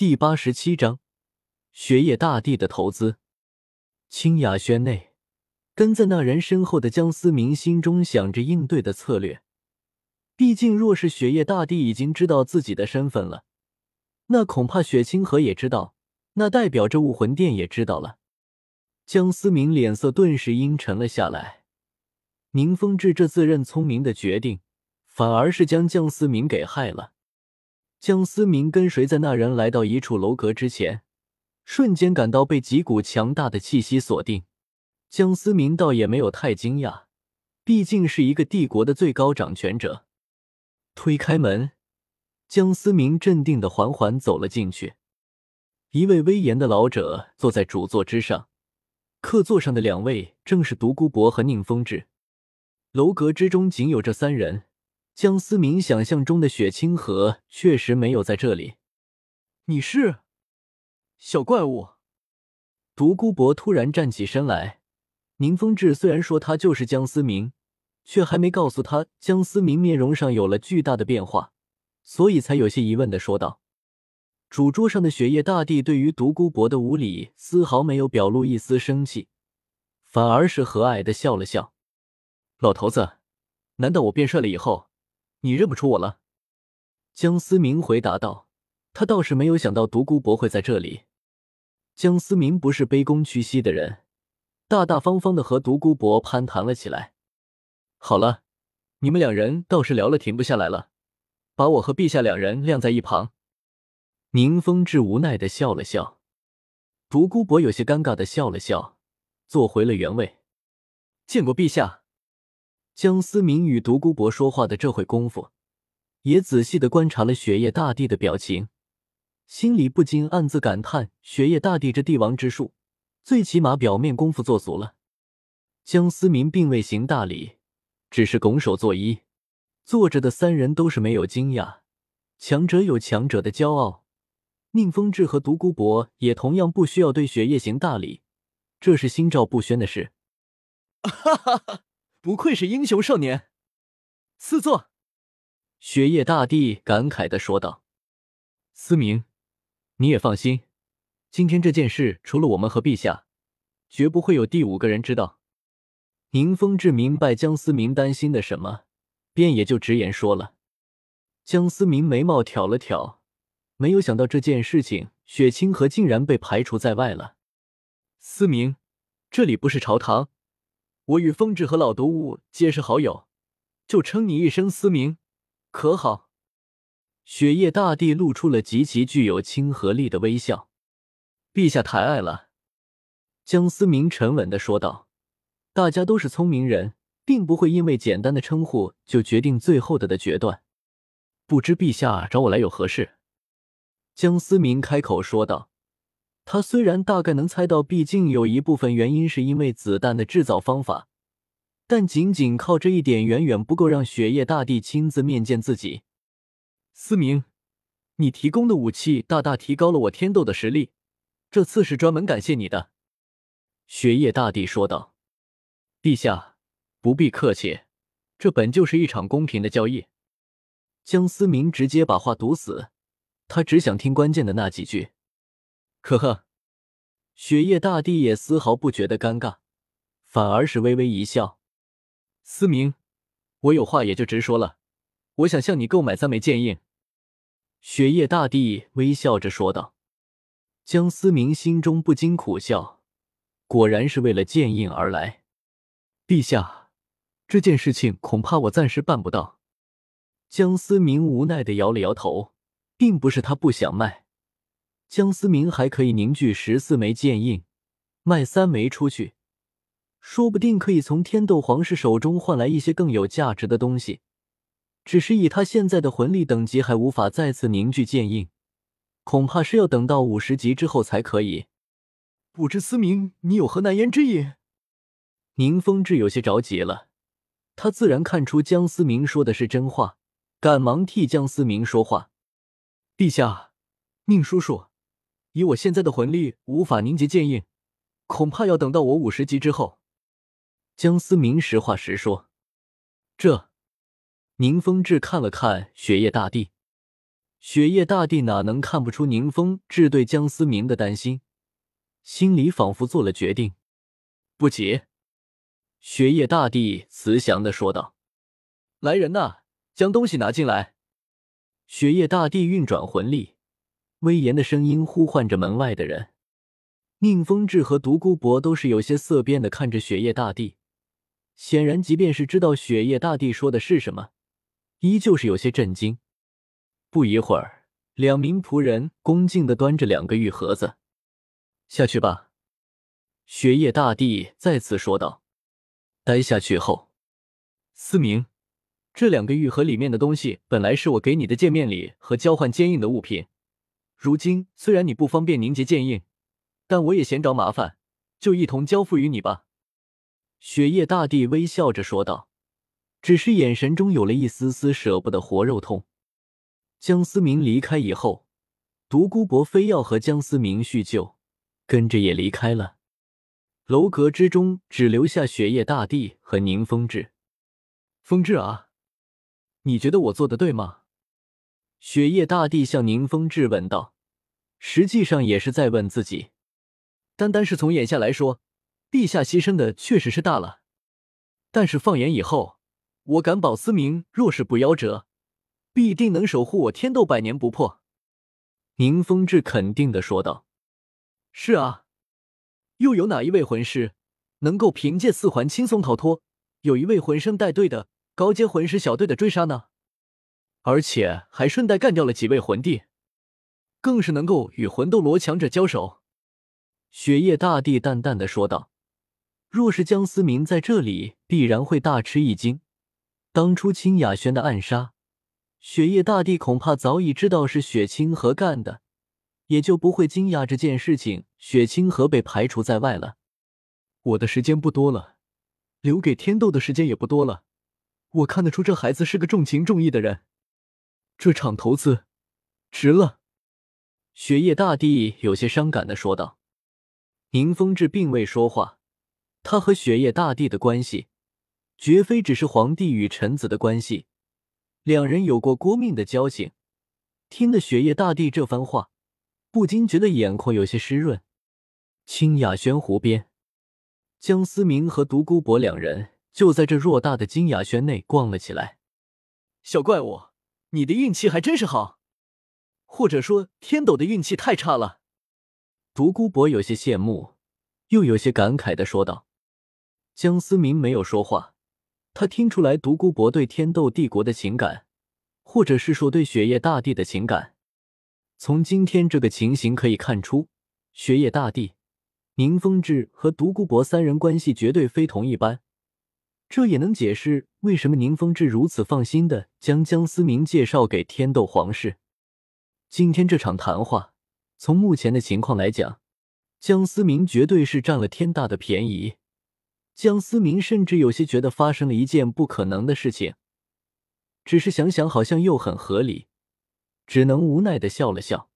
第八十七章，雪夜大帝的投资。清雅轩内，跟在那人身后的江思明心中想着应对的策略。毕竟，若是雪夜大帝已经知道自己的身份了，那恐怕雪清河也知道，那代表着武魂殿也知道了。江思明脸色顿时阴沉了下来。宁风致这自认聪明的决定，反而是将江思明给害了。江思明跟随在那人来到一处楼阁之前，瞬间感到被几股强大的气息锁定。江思明倒也没有太惊讶，毕竟是一个帝国的最高掌权者。推开门，江思明镇定的缓缓走了进去。一位威严的老者坐在主座之上，客座上的两位正是独孤博和宁风致。楼阁之中仅有这三人。江思明想象中的雪清河确实没有在这里。你是小怪物？独孤博突然站起身来。宁风致虽然说他就是江思明，却还没告诉他江思明面容上有了巨大的变化，所以才有些疑问的说道。主桌上的雪夜大帝对于独孤博的无礼丝毫没有表露一丝生气，反而是和蔼的笑了笑：“老头子，难道我变帅了以后？”你认不出我了？江思明回答道：“他倒是没有想到独孤博会在这里。”江思明不是卑躬屈膝的人，大大方方的和独孤博攀谈了起来。好了，你们两人倒是聊了停不下来了，把我和陛下两人晾在一旁。宁风致无奈的笑了笑，独孤博有些尴尬的笑了笑，坐回了原位。见过陛下。江思明与独孤博说话的这会功夫，也仔细的观察了雪夜大帝的表情，心里不禁暗自感叹：雪夜大帝这帝王之术，最起码表面功夫做足了。江思明并未行大礼，只是拱手作揖。坐着的三人都是没有惊讶，强者有强者的骄傲。宁风致和独孤博也同样不需要对雪夜行大礼，这是心照不宣的事。哈哈哈。不愧是英雄少年，赐座。雪夜大帝感慨的说道：“思明，你也放心，今天这件事除了我们和陛下，绝不会有第五个人知道。”宁风致明白江思明担心的什么，便也就直言说了。江思明眉毛挑了挑，没有想到这件事情，雪清河竟然被排除在外了。思明，这里不是朝堂。我与风致和老毒物皆是好友，就称你一声思明，可好？雪夜大帝露出了极其具有亲和力的微笑。陛下抬爱了，江思明沉稳的说道。大家都是聪明人，并不会因为简单的称呼就决定最后的的决断。不知陛下找我来有何事？江思明开口说道。他虽然大概能猜到，毕竟有一部分原因是因为子弹的制造方法，但仅仅靠这一点远远不够让雪夜大帝亲自面见自己。思明，你提供的武器大大提高了我天斗的实力，这次是专门感谢你的。”雪夜大帝说道。“陛下不必客气，这本就是一场公平的交易。”江思明直接把话堵死，他只想听关键的那几句。呵呵，雪夜大帝也丝毫不觉得尴尬，反而是微微一笑。思明，我有话也就直说了，我想向你购买三枚剑印。雪夜大帝微笑着说道。江思明心中不禁苦笑，果然是为了剑印而来。陛下，这件事情恐怕我暂时办不到。江思明无奈的摇了摇头，并不是他不想卖。江思明还可以凝聚十四枚剑印，卖三枚出去，说不定可以从天斗皇室手中换来一些更有价值的东西。只是以他现在的魂力等级，还无法再次凝聚剑印，恐怕是要等到五十级之后才可以。不知思明，你有何难言之隐？宁风致有些着急了，他自然看出江思明说的是真话，赶忙替江思明说话：“陛下，宁叔叔。”以我现在的魂力，无法凝结剑印，恐怕要等到我五十级之后。江思明实话实说。这，宁风致看了看雪夜大帝，雪夜大帝哪能看不出宁风致对江思明的担心，心里仿佛做了决定。不急，雪夜大帝慈祥的说道：“来人呐，将东西拿进来。”雪夜大帝运转魂力，威严的声音呼唤着门外的人。宁风致和独孤博都是有些色变的看着雪夜大帝，显然，即便是知道雪夜大帝说的是什么，依旧是有些震惊。不一会儿，两名仆人恭敬的端着两个玉盒子下去吧。雪夜大帝再次说道。待下去后，思明，这两个玉盒里面的东西本来是我给你的见面礼和交换坚硬的物品，如今虽然你不方便凝结剑印。但我也嫌着麻烦，就一同交付于你吧。”雪夜大帝微笑着说道，只是眼神中有了一丝丝舍不得活肉痛。江思明离开以后，独孤博非要和江思明叙旧，跟着也离开了。楼阁之中只留下雪夜大帝和宁风致。风致啊，你觉得我做的对吗？雪夜大帝向宁风致问道，实际上也是在问自己。单单是从眼下来说，陛下牺牲的确实是大了。但是放眼以后，我敢保思明若是不夭折，必定能守护我天斗百年不破。”宁风致肯定的说道。“是啊，又有哪一位魂师能够凭借四环轻松逃脱？有一位魂圣带队的高阶魂师小队的追杀呢？而且还顺带干掉了几位魂帝，更是能够与魂斗罗强者交手。”雪夜大帝淡淡的说道：“若是江思明在这里，必然会大吃一惊。当初清雅轩的暗杀，雪夜大帝恐怕早已知道是雪清河干的，也就不会惊讶这件事情。雪清河被排除在外了。我的时间不多了，留给天斗的时间也不多了。我看得出这孩子是个重情重义的人，这场投资值了。”雪夜大帝有些伤感的说道。宁风致并未说话，他和雪夜大帝的关系，绝非只是皇帝与臣子的关系，两人有过过命的交情。听得雪夜大帝这番话，不禁觉得眼眶有些湿润。清雅轩湖边，江思明和独孤博两人就在这偌大的金雅轩内逛了起来。小怪物，你的运气还真是好，或者说天斗的运气太差了。独孤博有些羡慕，又有些感慨的说道：“江思明没有说话，他听出来独孤博对天斗帝国的情感，或者是说对雪夜大帝的情感。从今天这个情形可以看出，雪夜大帝、宁风致和独孤博三人关系绝对非同一般。这也能解释为什么宁风致如此放心的将江思明介绍给天斗皇室。今天这场谈话。”从目前的情况来讲，江思明绝对是占了天大的便宜。江思明甚至有些觉得发生了一件不可能的事情，只是想想好像又很合理，只能无奈的笑了笑。